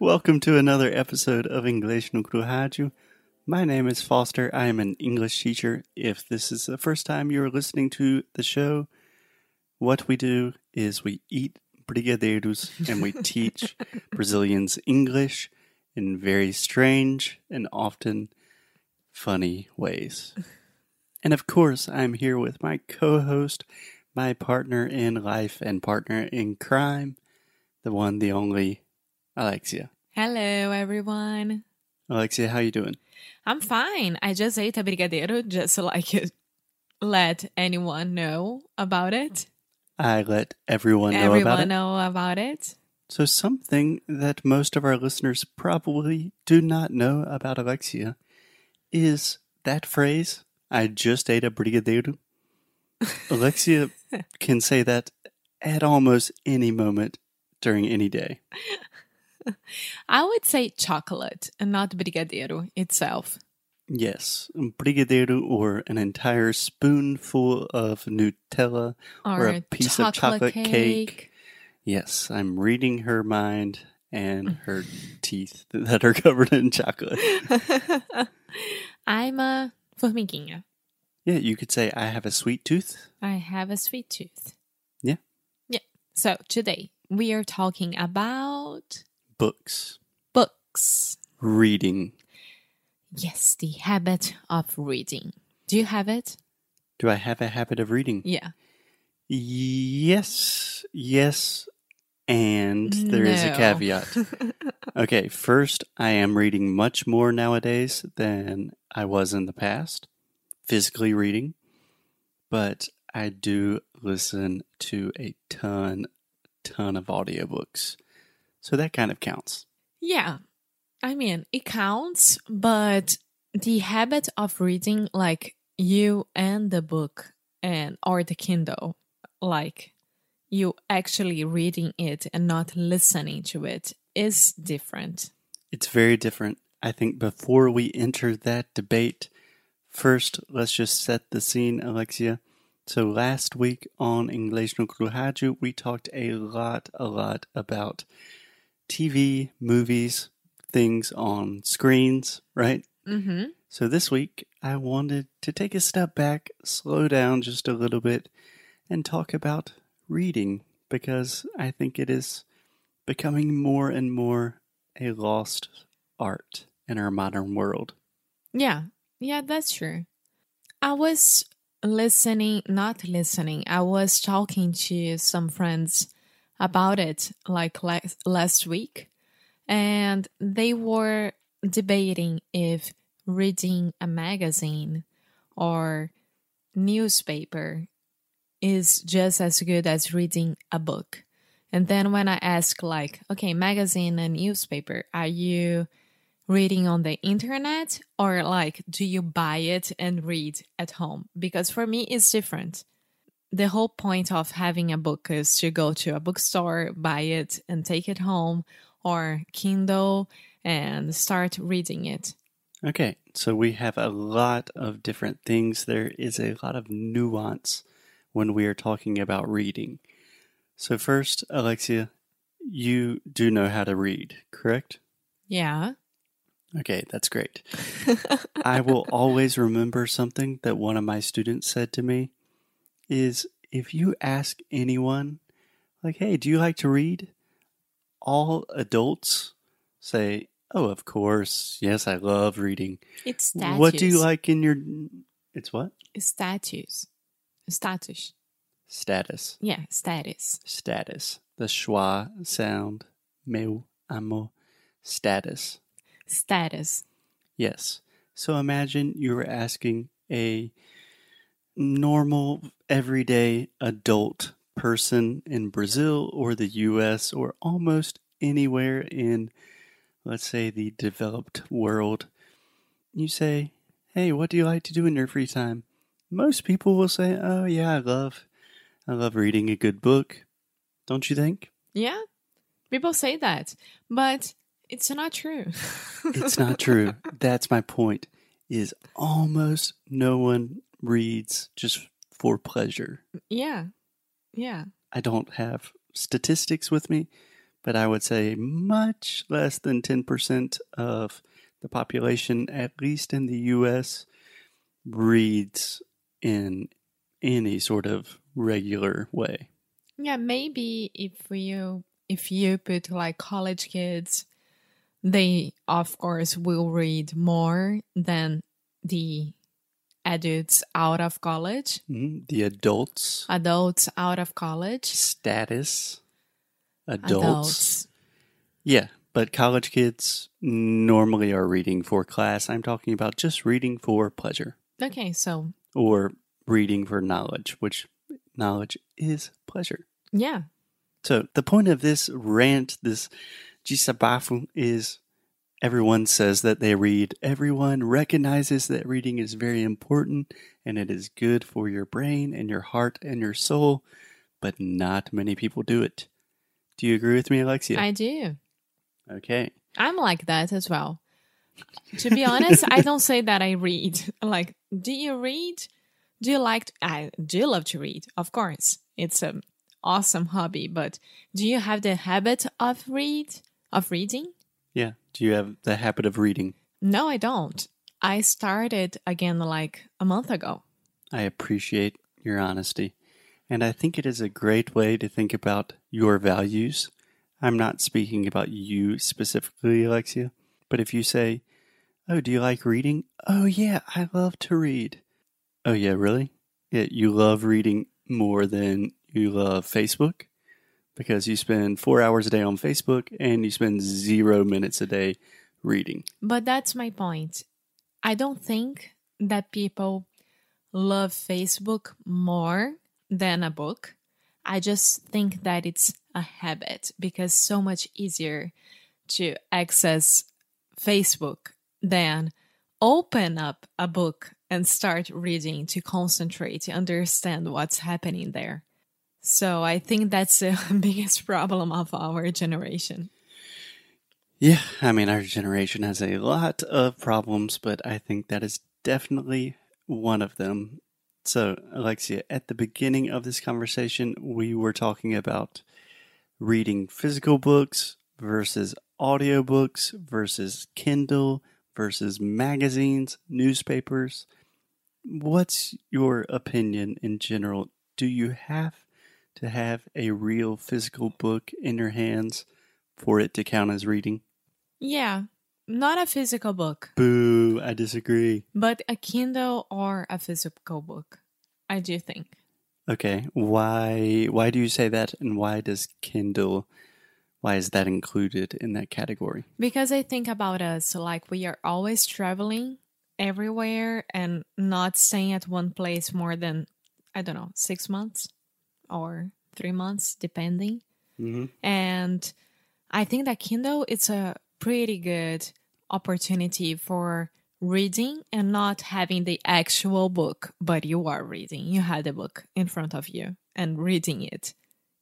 Welcome to another episode of English no Rádio. My name is Foster. I am an English teacher. If this is the first time you're listening to the show, what we do is we eat brigadeiros and we teach Brazilians English in very strange and often funny ways. And of course, I'm here with my co host, my partner in life and partner in crime, the one, the only Alexia. Hello, everyone. Alexia, how you doing? I'm fine. I just ate a brigadeiro just so I could let anyone know about it. I let everyone know Everyone about it. know about it. So, something that most of our listeners probably do not know about Alexia is that phrase, I just ate a brigadeiro. Alexia can say that at almost any moment during any day. I would say chocolate and not brigadeiro itself. Yes, brigadeiro or an entire spoonful of Nutella Or, or a piece of chocolate cake. Yes, I'm reading her mind and her teeth that are covered in chocolate. I'm a formiguinha. Yeah, you could say I have a sweet tooth. I have a sweet tooth. Yeah. Yeah. So today we are talking about Books, books. reading. Yes, the habit of reading. Do you have it? Do I have a habit of reading? Yeah. Yes, yes, and there is a caveat. Okay, first, I am reading much more nowadays than I was in the past, physically reading, but I do listen to a ton, ton of audiobooks. So that kind of counts. Yeah. I mean, it counts, but the habit of reading, like you and the book and or the Kindle, like you actually reading it and not listening to it is different. It's very different. I think before we enter that debate, first let's just set the scene, Alexia. So last week on English no Rádio, we talked a lot, a lot about TV, movies, things on screens, right? Mm-hmm. So this week, I wanted to take a step back, slow down just a little bit, and talk about reading because I think it is becoming more and more a lost art in our modern world. Yeah. Yeah, that's true. I was listening, not listening, I was talking to some friends about it like last, week, and they were debating if reading a magazine or newspaper is just as good as reading a book. And then when I ask, like, okay, magazine and newspaper, are you reading on the internet or like do you buy it and read at home because for me it's different the whole point of having a book is to go to a bookstore buy it and take it home or kindle and start reading it Okay, so we have a lot of different things. There is a lot of nuance when we are talking about reading. So, first, Alexia, you do know how to read, correct? yeah Okay, that's great. I will always remember something that one of my students said to me is if you ask anyone like, "Hey, do you like to read?" all adults say, "Oh, of course. Yes, I love reading." it's status What do you like in your It's what? status status Status. yeah status Status. The schwa sound. Meu amo. Status. status Yes. So imagine you were asking a normal, everyday adult person in Brazil or the US or almost anywhere in, let's say, the developed world. You say, Hey, what do you like to do in your free time? Most people will say, Oh, yeah, I love, I love reading a good book. Don't you think? yeah people say that but it's not true It's not true. That's my point. Is almost no one reads just for pleasure. Yeah. Yeah. I don't have statistics with me, but I would say much less than 10% of the population, at least in the US, reads in any sort of regular way. Yeah, maybe if you if you put like college kids, they of course will read more than the adults out of college, Mhm. The adults, adults out of college, status, adults. adults. Yeah, but college kids normally are reading for class. I'm talking about just reading for pleasure Okay, so or reading for knowledge, which knowledge is pleasure. yeah, So the point of this rant, this jisabafu, is everyone says that they read. Everyone recognizes that reading is very important and it is good for your brain and your heart and your soul, but not many people do it. Do you agree with me, Alexia? I do. okay. I'm like that as well. To be honest, I don't say that I read. Like, do you read? Do you like? to, I do love to read, of course. It's an awesome hobby. But do you have the habit of read of reading? Yeah. Do you have the habit of reading? No, I don't. I started again like a month ago. I appreciate your honesty. And I think it is a great way to think about your values. I'm not speaking about you specifically, Alexia, but if you say, Oh, do you like reading? Oh, yeah, I love to read. Oh, yeah, really? Yeah, you love reading more than you love Facebook? Because you spend four hours a day on Facebook and you spend zero minutes a day reading. But that's my point. I don't think that people love Facebook more than a book. I just think that it's a habit because so much easier to access Facebook than open up a book and start reading to concentrate to understand what's happening there. So I think that's the biggest problem of our generation. Yeah, I mean, our generation has a lot of problems, but I think that is definitely one of them. So, Alexia, at the beginning of this conversation, we were talking about reading physical books versus audiobooks versus Kindle versus magazines, newspapers. What's your opinion in general? Do you have to have a real physical book in your hands for it to count as reading? Yeah, not a physical book. Boo, I disagree. But a Kindle or a physical book, I do think. Okay, why why do you say that and why does Kindle why is that included in that category? Because I think about us like we are always traveling everywhere and not staying at one place more than I don't know, 6 months or 3 months depending. Mm-hmm. And I think that Kindle it's a pretty good opportunity for reading and not having the actual book, but you are reading. You had the book in front of you and reading it,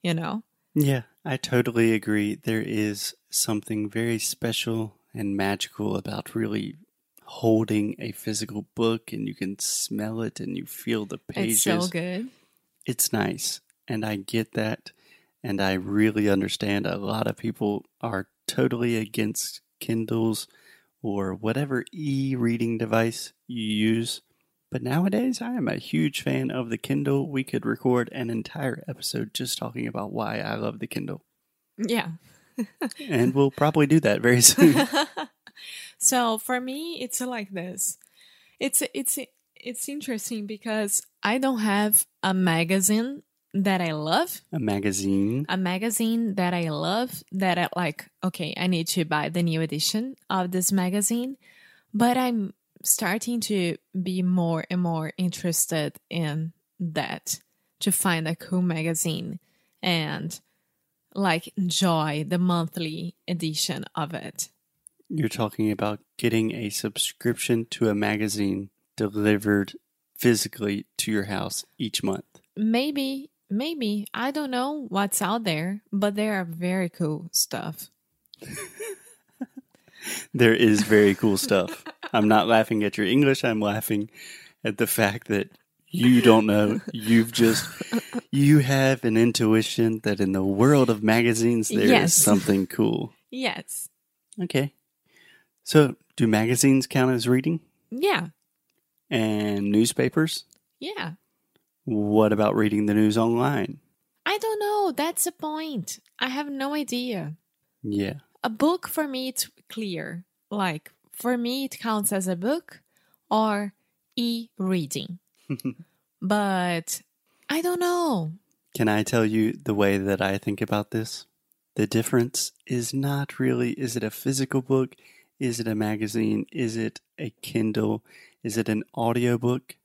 you know? Yeah, I totally agree. There is something very special and magical about really holding a physical book and you can smell it and you feel the pages. It's so good. It's nice. And I get that. And I really understand a lot of people are totally against Kindles or whatever e reading device you use. But nowadays, I am a huge fan of the Kindle. We could record an entire episode just talking about why I love the Kindle. Yeah. And we'll probably do that very soon. so for me it's like this it's it's it's interesting because i don't have a magazine that i love a magazine. a magazine that i love that i like okay i need to buy the new edition of this magazine but i'm starting to be more and more interested in that to find a cool magazine and like enjoy the monthly edition of it You're talking about getting a subscription to a magazine delivered physically to your house each month. maybe maybe i don't know what's out there but there are very cool stuff There is very cool stuff. I'm not laughing at your English. I'm laughing at the fact that You don't know. You've just you have an intuition that in the world of magazines there is Yes. something cool. Yes. Okay. So, do magazines count as reading Yeah. and newspapers? Yeah. What about reading the news online? I don't know. That's the point. I have no idea. Yeah. A book for me it's clear. Like for me it counts as a book or e-reading. but I don't know. Can I tell you the way that I think about this? The difference is not really is it a physical book? Is it a magazine? Is it a Kindle? Is it an audiobook?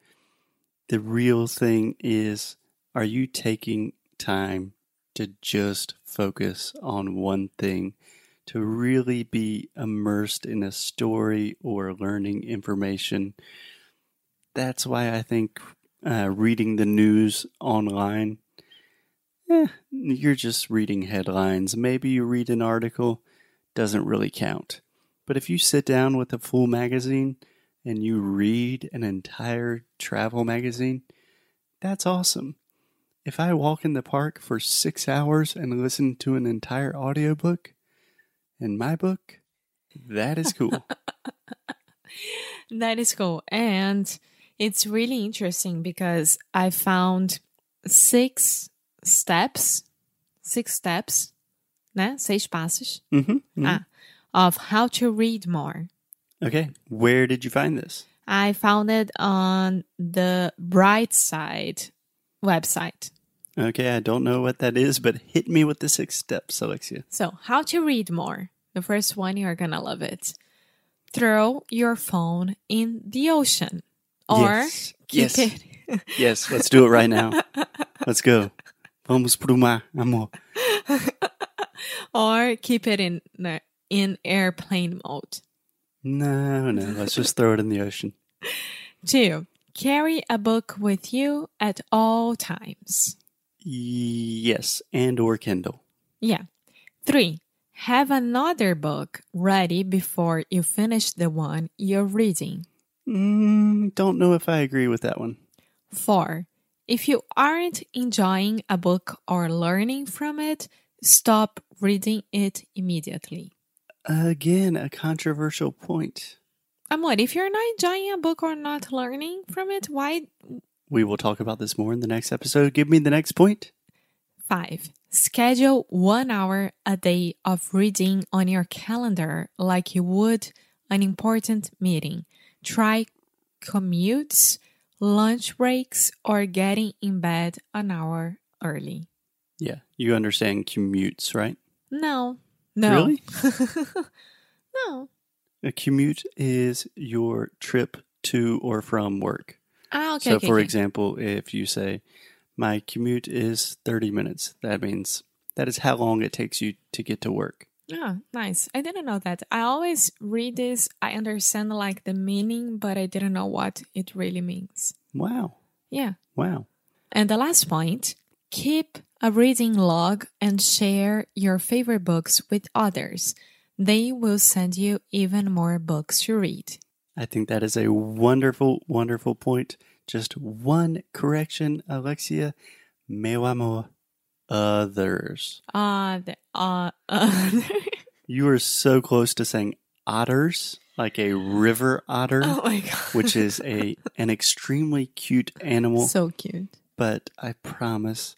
The real thing is are you taking time to just focus on one thing, to really be immersed in a story or learning information? That's why I think uh, reading the news online eh, you're just reading headlines. Maybe you read an article, doesn't really count. But if you sit down with a full magazine and you read an entire travel magazine, that's awesome. If I walk in the park for six hours and listen to an entire audiobook, in my book, that is cool. That is cool. And it's really interesting because I found six steps, six steps, né? Seis passos hmm ah, of how to read more. Okay, where did you find this? I found it on the Bright Side website. Okay, I don't know what that is, but hit me with the six steps, Alexia. So, how to read more. The first one, you're gonna love it. Throw your phone in the ocean or Yes, keep yes. it Yes, let's do it right now. Let's go. Vamos pro mar, amor. or keep it in in airplane mode. No, no, let's just throw it in the ocean. Two, carry a book with you at all times. Yes, and or Kindle. Yeah. Three, have another book ready before you finish the one you're reading. Mm, don't know if I agree with that one. Four, if you aren't enjoying a book or learning from it, stop reading it immediately. Again, a controversial point. Amor, if you're not enjoying a book or not learning from it, why? We will talk about this more in the next episode. Give me the next point. Five, schedule one hour a day of reading on your calendar like you would an important meeting. Try commutes, lunch breaks, or getting in bed an hour early. Yeah, you understand commutes, right? No. No. Really? no. A commute is your trip to or from work. Ah, okay. so, okay, for okay. example, if you say, My commute is 30 minutes, that means that is how long it takes you to get to work. Ah, nice. I didn't know that. I always read this. I understand like the meaning, but I didn't know what it really means. Wow. Yeah. Wow. And the last point keep a reading log and share your favorite books with others. They will send you even more books to read. I think that is a wonderful, wonderful point. Just one correction, Alexia. Meu amor. Others. Uh, the, uh, uh You are so close to saying otters, like a river otter, oh which is a an extremely cute animal. so cute. but I promise,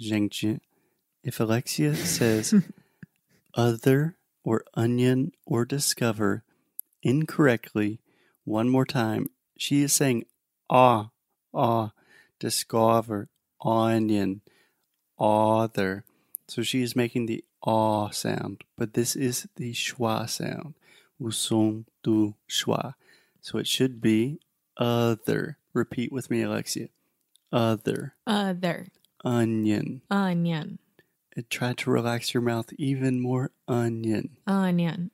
Zhengji, if Alexia says other or onion or discover incorrectly one more time, she is saying ah, ah, discover, onion, other. So she is making the ah sound, but this is the schwa sound. O som do schwa. So it should be other. Repeat with me, Alexia. Other. Other. Onion. Onion. And try to relax your mouth even more. Onion. Onion.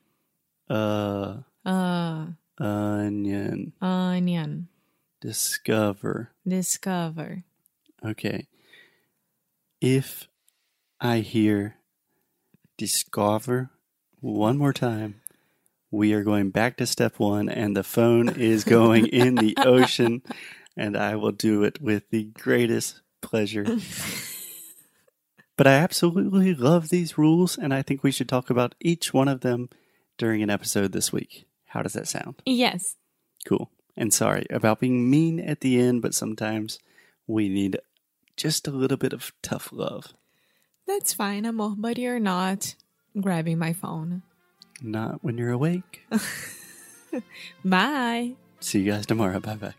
Uh, Uh, onion. onion. Discover. Discover. Okay. If I hear discover one more time, we are going back to step one, and the phone is going in the ocean. and I will do it with the greatest pleasure. but I absolutely love these rules, and I think we should talk about each one of them during an episode this week. How does that sound? Yes. Cool. And sorry about being mean at the end, but sometimes we need just a little bit of tough love. That's fine, amor, but you're not grabbing my phone. Not when you're awake. Bye. See you guys tomorrow. Bye bye.